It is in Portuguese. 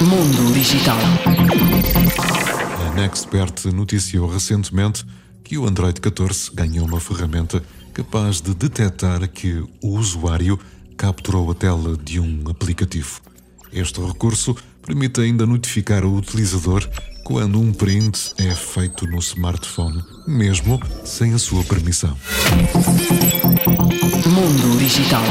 Mundo Digital. A Nexpert noticiou recentemente que o Android 14 ganhou uma ferramenta capaz de detectar que o usuário capturou a tela de um aplicativo. Este recurso permite ainda notificar o utilizador quando um print é feito no smartphone, mesmo sem a sua permissão. Mundo Digital.